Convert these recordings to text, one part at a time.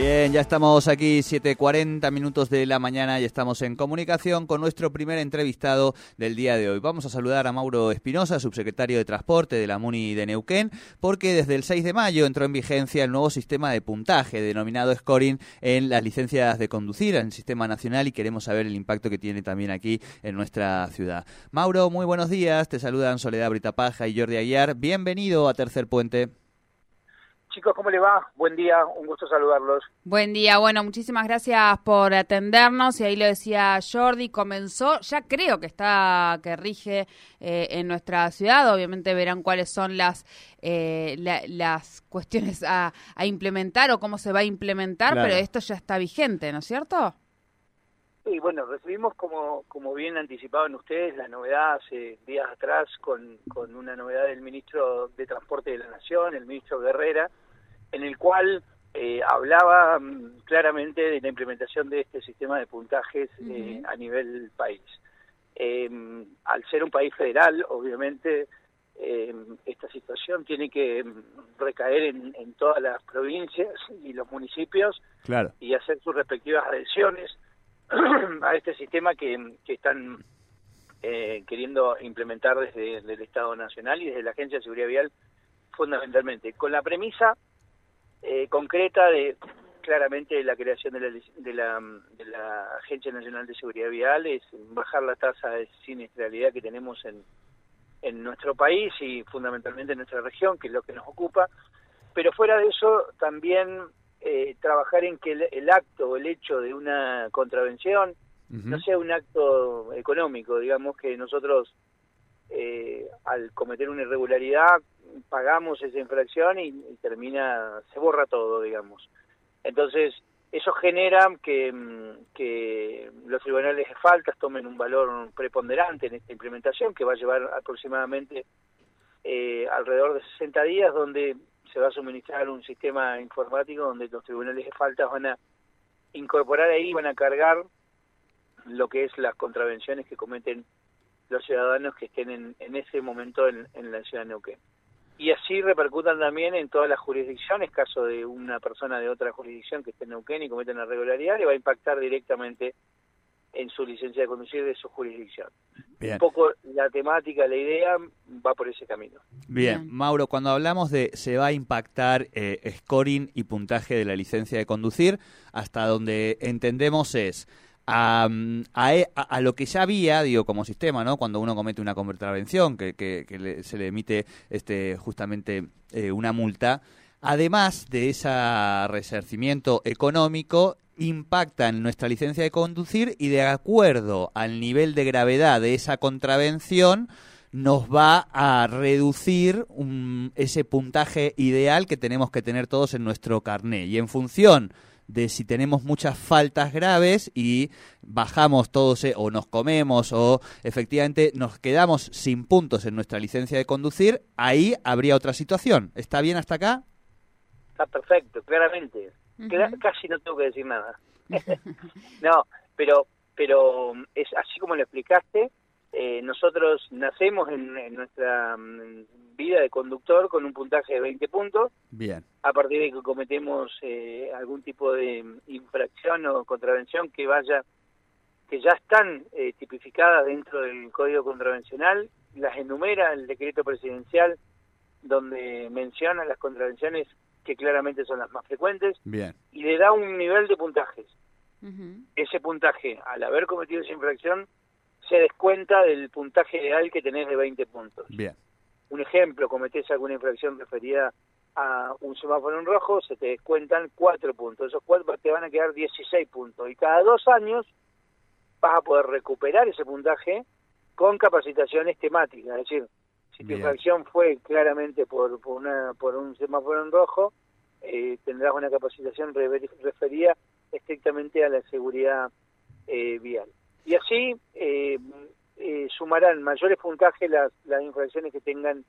Bien, ya estamos aquí, 7.40 minutos de la mañana y estamos en comunicación con nuestro primer entrevistado del día de hoy. Vamos a saludar a Mauro Espinosa, subsecretario de Transporte de la MUNI de Neuquén, porque desde el 6 de mayo entró en vigencia el nuevo sistema de puntaje denominado scoring en las licencias de conducir en el sistema nacional y queremos saber el impacto que tiene también aquí en nuestra ciudad. Mauro, muy buenos días, te saludan Soledad Britapaja y Jordi Aguiar. Bienvenido a Tercer Puente. Chicos, ¿cómo le va? Buen día, un gusto saludarlos. Buen día, bueno, muchísimas gracias por atendernos y ahí lo decía Jordi, comenzó, ya creo que está, que rige eh, en nuestra ciudad, obviamente verán cuáles son las, eh, las cuestiones a, implementar o cómo se va a implementar, pero esto ya está vigente, ¿no es cierto? Sí, bueno, recibimos como, como bien anticipaban ustedes la novedad hace días atrás con, con una novedad del ministro de Transporte de la Nación, el ministro Guerrera, en el cual eh, hablaba mm, claramente de la implementación de este sistema de puntajes eh, a nivel país. Em, al ser un país federal, obviamente, em, esta situación tiene que mm, recaer en, en, todas las provincias y los municipios claro. y hacer sus respectivas adhesiones a este sistema que, que están eh, queriendo implementar desde, el Estado Nacional y desde la Agencia de Seguridad Vial fundamentalmente, con la premisa eh, concreta de claramente la creación de la, de, la, de la Agencia Nacional de Seguridad Vial es bajar la tasa de siniestralidad que tenemos en, en nuestro país y fundamentalmente en nuestra región, que es lo que nos ocupa, pero fuera de eso también eh, trabajar en que el, acto o el hecho de una contravención no sea un acto económico, digamos que nosotros eh, al cometer una irregularidad pagamos esa infracción y, termina, se borra todo, digamos. Entonces, eso genera que, que los tribunales de faltas tomen un valor preponderante en esta implementación, que va a llevar aproximadamente eh, alrededor de 60 días, donde se va a suministrar un sistema informático donde los tribunales de faltas van a incorporar ahí, van a cargar lo que es las contravenciones que cometen los ciudadanos que estén en, en ese momento en, la ciudad de Neuquén. Y así repercutan también en todas las jurisdicciones, caso de una persona de otra jurisdicción que esté en Neuquén y cometa una irregularidad, le va a impactar directamente en su licencia de conducir de su jurisdicción. Un poco la temática, la idea va por ese camino. Bien, Mauro, cuando hablamos de se va a impactar eh, scoring y puntaje de la licencia de conducir, hasta donde entendemos es a, a, lo que ya había, digo, como sistema, ¿no? Cuando uno comete una contravención, que, que, se le emite este, justamente eh, una multa, además de ese resarcimiento económico, impacta en nuestra licencia de conducir y de acuerdo al nivel de gravedad de esa contravención nos va a reducir ese puntaje ideal que tenemos que tener todos en nuestro carné. Y en función de si tenemos muchas faltas graves y bajamos todos eh, o nos comemos o efectivamente nos quedamos sin puntos en nuestra licencia de conducir, ahí habría otra situación. ¿Está bien hasta acá? Está perfecto, claramente casi no tengo que decir nada. no, pero pero es así como lo explicaste, eh, nosotros nacemos en, nuestra mm, vida de conductor con un puntaje de 20 puntos. Bien. A partir de que cometemos eh, algún tipo de infracción o contravención que vaya que ya están eh, tipificadas dentro del Código Contravencional, las enumera el decreto presidencial donde menciona las contravenciones que claramente son las más frecuentes, Bien. y le da un nivel de puntajes. Ese puntaje, al haber cometido esa infracción, se descuenta del puntaje ideal que tenés de 20 puntos. Bien. Un ejemplo, cometés alguna infracción referida a un semáforo en rojo, se te descuentan 4 puntos. Esos 4 te van a quedar 16 puntos. Y cada dos años vas a poder recuperar ese puntaje con capacitaciones temáticas. Es decir, si tu infracción fue claramente por, por, una, por un semáforo en rojo, eh, tendrás una capacitación referida estrictamente a la seguridad eh, vial. Y así eh, sumarán mayores puntajes las, las infracciones que tengan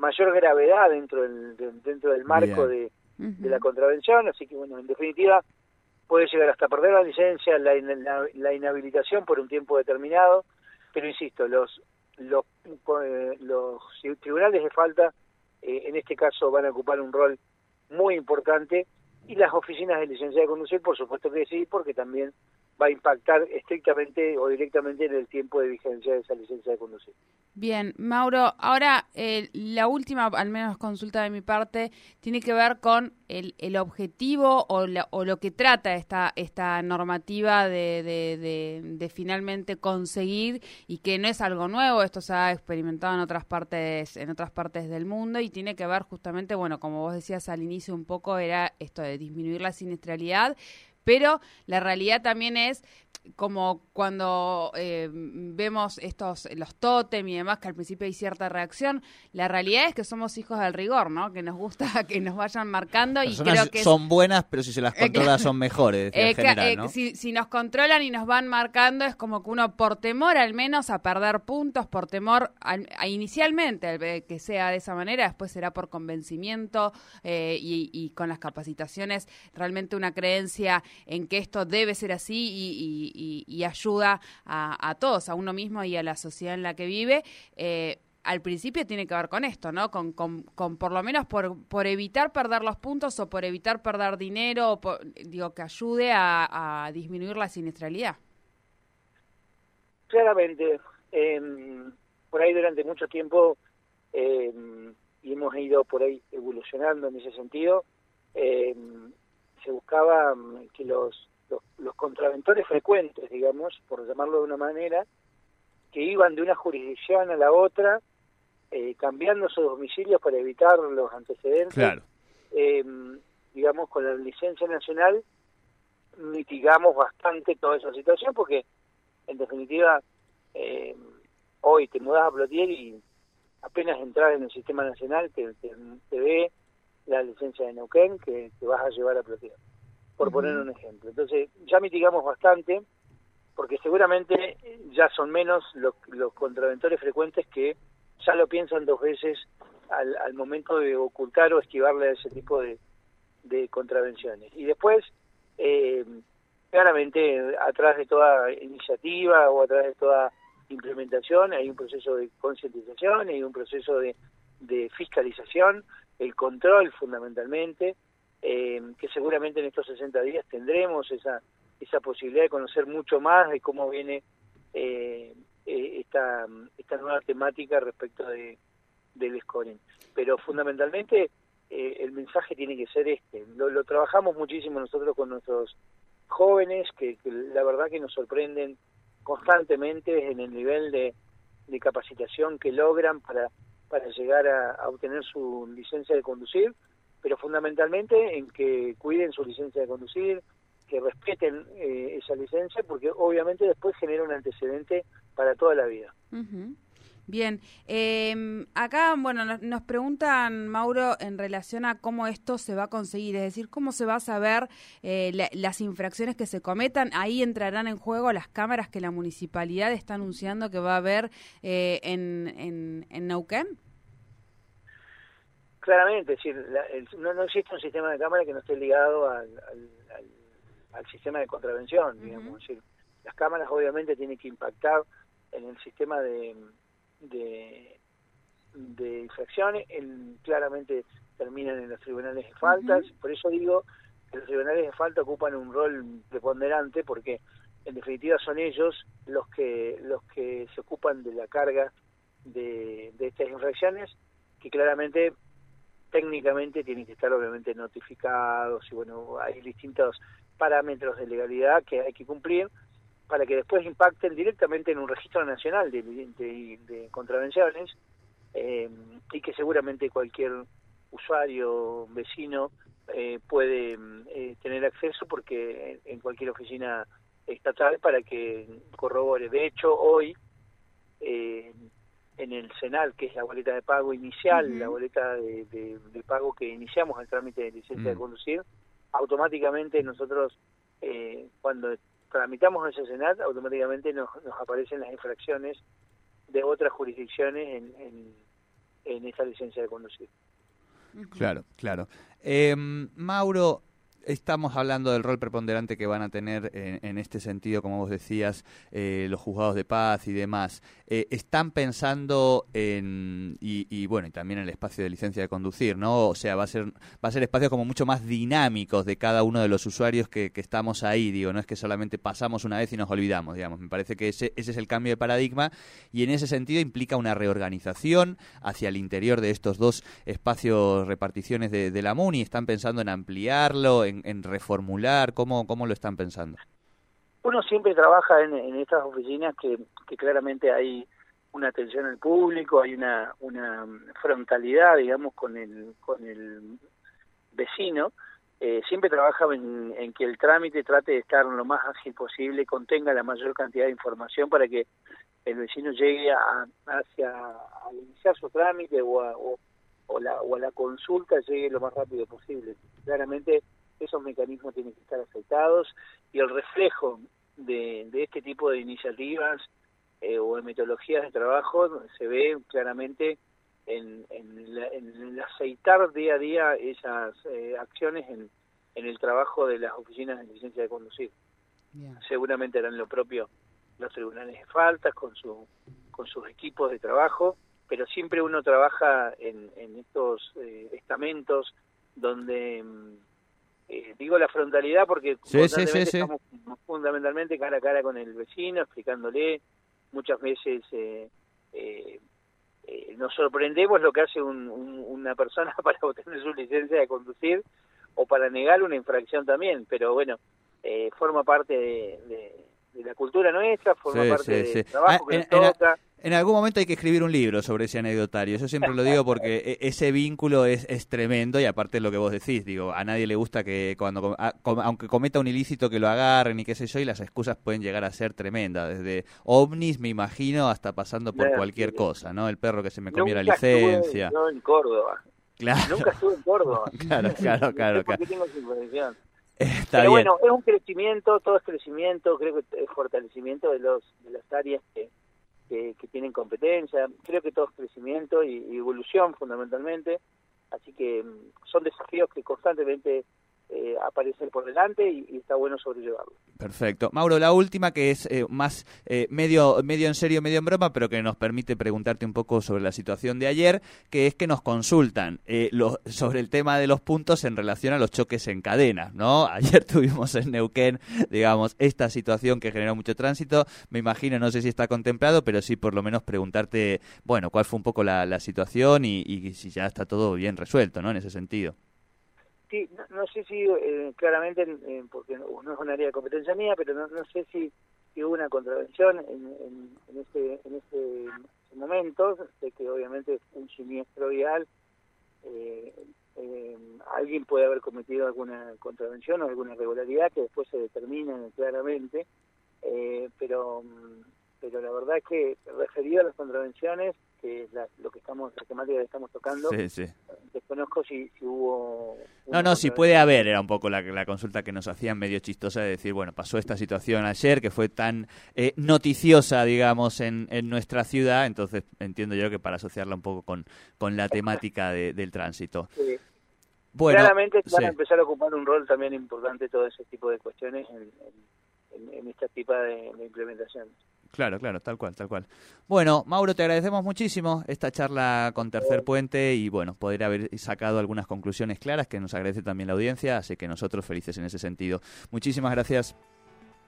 mayor gravedad dentro del, dentro del marco de, de, la contravención. Así que, bueno, en definitiva, puede llegar hasta perder la licencia, la, la, inhabilitación por un tiempo determinado, pero insisto, los, los, eh, los tribunales de falta eh, en este caso van a ocupar un rol muy importante. Y las oficinas de licencia de conducir, por supuesto que sí, porque también va a impactar estrictamente o directamente en el tiempo de vigencia de esa licencia de conducir. Bien, Mauro, ahora eh, la última, al menos consulta de mi parte, tiene que ver con el, el objetivo o, o, lo que trata esta, esta normativa de, de, de, finalmente conseguir y que no es algo nuevo, esto se ha experimentado en otras partes, en otras partes del mundo y tiene que ver justamente, bueno, como vos decías al inicio un poco, era esto de disminuir la siniestralidad, pero la realidad también es como cuando eh, vemos estos los tótem y demás que al principio hay cierta reacción la realidad es que somos hijos del rigor no que nos gusta que nos vayan marcando y creo que son buenas pero si se las controla son mejores en eh, general, eh, ¿no? si, si, nos controlan y nos van marcando es como que uno por temor al menos a perder puntos por temor a, inicialmente que sea de esa manera después será por convencimiento y, y, con las capacitaciones realmente una creencia en que esto debe ser así y ayuda a, todos, a uno mismo y a la sociedad en la que vive. Eh, al principio tiene que ver con esto, ¿no? Con, con, por lo menos por, por, evitar perder los puntos o por evitar perder dinero, digo, que ayude a, disminuir la siniestralidad. Claramente, em, por ahí durante mucho tiempo eh, y hemos ido por ahí evolucionando en ese sentido, em, se buscaba que los los, contraventores frecuentes, digamos, por llamarlo de una manera, que iban de una jurisdicción a la otra, eh, cambiando sus domicilios para evitar los antecedentes. Eh, digamos, con la licencia nacional mitigamos bastante toda esa situación porque, en definitiva, eh, hoy te mudas a Plotier y apenas entras en el sistema nacional te, te, ve la licencia de Neuquén que, te vas a llevar a Plotier por poner un ejemplo. Entonces, ya mitigamos bastante, porque seguramente ya son menos los, los contraventores frecuentes que ya lo piensan dos veces al, al momento de ocultar o esquivarle a ese tipo de, de contravenciones. Y después, eh, claramente, atrás de toda iniciativa o atrás de toda implementación hay un proceso de concientización, hay un proceso de, de fiscalización, el control fundamentalmente, eh, que seguramente en estos 60 días tendremos esa, esa posibilidad de conocer mucho más de cómo viene eh, eh, esta, esta nueva temática respecto de, del scoring. Pero fundamentalmente el mensaje tiene que ser este. Lo, trabajamos muchísimo nosotros con nuestros jóvenes, que, la verdad que nos sorprenden constantemente en el nivel de, de capacitación que logran para, para llegar a obtener su licencia de conducir pero fundamentalmente en que cuiden su licencia de conducir, que respeten eh, esa licencia, porque obviamente después genera un antecedente para toda la vida. Bien, eh, acá, bueno, nos, preguntan, Mauro, en relación a cómo esto se va a conseguir, es decir, cómo se va a saber eh, las infracciones que se cometan. Ahí entrarán en juego las cámaras que la municipalidad está anunciando que va a haber eh, en, en, en Neuquén. Claramente, es decir, no, no existe un sistema de cámara que no esté ligado al, al, sistema de contravención, digamos. decir, las cámaras obviamente tienen que impactar en el sistema de, de, infracciones, claramente terminan en los tribunales de faltas, por eso digo que los tribunales de falta ocupan un rol preponderante porque en definitiva son ellos los que los que se ocupan de la carga de, de estas infracciones que claramente técnicamente tienen que estar obviamente notificados y bueno, hay distintos parámetros de legalidad que hay que cumplir para que después impacten directamente en un registro nacional de, de, contravenciones eh, y que seguramente cualquier usuario, vecino, eh, puede eh, tener acceso porque en cualquier oficina estatal para que corrobore. De hecho, hoy eh, en el CENAL, que es la boleta de pago inicial, la boleta de, pago que iniciamos el trámite de licencia de mm. conducir, automáticamente nosotros, eh, cuando tramitamos ese CENAL, automáticamente nos, aparecen las infracciones de otras jurisdicciones en, en, esa licencia de conducir. Claro, claro. Eh, Mauro, estamos hablando del rol preponderante que van a tener en, este sentido, como vos decías, eh, los juzgados de paz y demás. Eh, ¿Están pensando en, y, bueno, y también en el espacio de licencia de conducir, ¿no? O sea, va a ser, va a ser espacios como mucho más dinámicos de cada uno de los usuarios que, estamos ahí, digo, no es que solamente pasamos una vez y nos olvidamos, digamos. Me parece que ese, ese es el cambio de paradigma y en ese sentido implica una reorganización hacia el interior de estos dos espacios reparticiones de, de la MUNI. ¿Están pensando en ampliarlo, en, reformular? ¿Cómo, ¿Cómo lo están pensando? Uno siempre trabaja en, estas oficinas que, claramente hay una atención al público, hay una, una frontalidad, digamos, con el, con el vecino. Eh, siempre trabaja en, que el trámite trate de estar lo más ágil posible, contenga la mayor cantidad de información para que el vecino llegue a, hacia a iniciar su trámite o a, o, la, o a la consulta llegue lo más rápido posible. Claramente esos mecanismos tienen que estar aceptados y el reflejo de, este tipo de iniciativas eh, o de metodologías de trabajo se ve claramente en, el aceitar día a día esas eh, acciones en, el trabajo de las oficinas de licencia de conducir. Seguramente harán lo propio los tribunales de faltas con, su, con sus equipos de trabajo, pero siempre uno trabaja en, estos eh, estamentos donde mm, eh, digo la frontalidad porque estamos fundamentalmente cara a cara con el vecino, explicándole. Muchas veces eh, eh, nos sorprendemos lo que hace una persona para obtener su licencia de conducir o para negar una infracción también, pero bueno, forma parte de, la cultura nuestra, forma parte del trabajo ah, que nos toca. En algún momento hay que escribir un libro sobre ese anecdotario. Yo siempre lo digo porque e, ese vínculo es, es tremendo y aparte de lo que vos decís, digo, a nadie le gusta que cuando, aunque cometa un ilícito, que lo agarren y qué sé yo, y las excusas pueden llegar a ser tremendas, desde ovnis, me imagino, hasta pasando por cualquier cosa, ¿no? El perro que se me comiera la licencia. Estuve, en Córdoba. Claro. Nunca estuve en Córdoba. claro, claro, claro. claro. tengo Pero bueno, es un crecimiento, todo es crecimiento, creo que es fortalecimiento de, los, de las áreas que que, tienen competencia. Creo que todo es crecimiento y, evolución fundamentalmente. Así que mm, son desafíos que constantemente eh, aparecen por delante y, está bueno sobrellevarlo. Perfecto. Mauro, la última que es eh, más eh, medio, medio en serio, medio en broma, pero que nos permite preguntarte un poco sobre la situación de ayer, que es que nos consultan eh, sobre el tema de los puntos en relación a los choques en cadena, ¿no? Ayer tuvimos en Neuquén, digamos, esta situación que generó mucho tránsito. Me imagino, no sé si está contemplado, pero sí por lo menos preguntarte, bueno, cuál fue un poco la, situación y, y si ya está todo bien resuelto, ¿no? En ese sentido. Sí, no, sé si eh, claramente, eh, porque no, es un área de competencia mía, pero no, no sé si, hubo una contravención en, en, este, en este momento. Sé que obviamente un siniestro vial, eh, alguien puede haber cometido alguna contravención o alguna irregularidad que después se determina claramente, pero pero la verdad es que referido a las contravenciones, que es lo que estamos, la temática que estamos tocando, desconozco si, hubo... No, no, si puede haber, era un poco la, la, consulta que nos hacían medio chistosa de decir, bueno, pasó esta situación ayer que fue tan eh, noticiosa, digamos, en, en nuestra ciudad, entonces entiendo yo que para asociarla un poco con, con la temática del tránsito. Bueno, Claramente van a empezar a ocupar un rol también importante todo ese tipo de cuestiones en, en, esta tipo de, de implementación. Claro, claro, tal cual, tal cual. Bueno, Mauro, te agradecemos muchísimo esta charla con Tercer Puente y bueno, poder haber sacado algunas conclusiones claras que nos agradece también la audiencia, así que nosotros felices en ese sentido. Muchísimas gracias.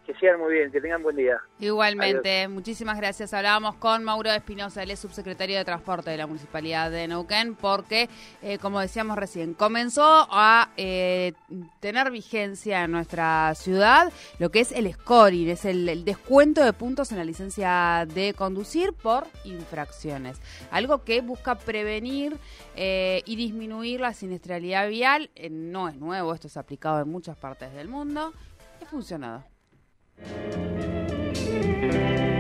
Que sigan muy bien, que tengan buen día. Igualmente, muchísimas gracias. Hablábamos con Mauro Espinosa, él es subsecretario de Transporte de la Municipalidad de Neuquén, porque, eh, como decíamos recién, comenzó a eh, tener vigencia en nuestra ciudad lo que es el scoring, es el, descuento de puntos en la licencia de conducir por infracciones. Algo que busca prevenir eh, y disminuir la siniestralidad vial. no es nuevo, esto es aplicado en muchas partes del mundo. Ha funcionado. Thank you.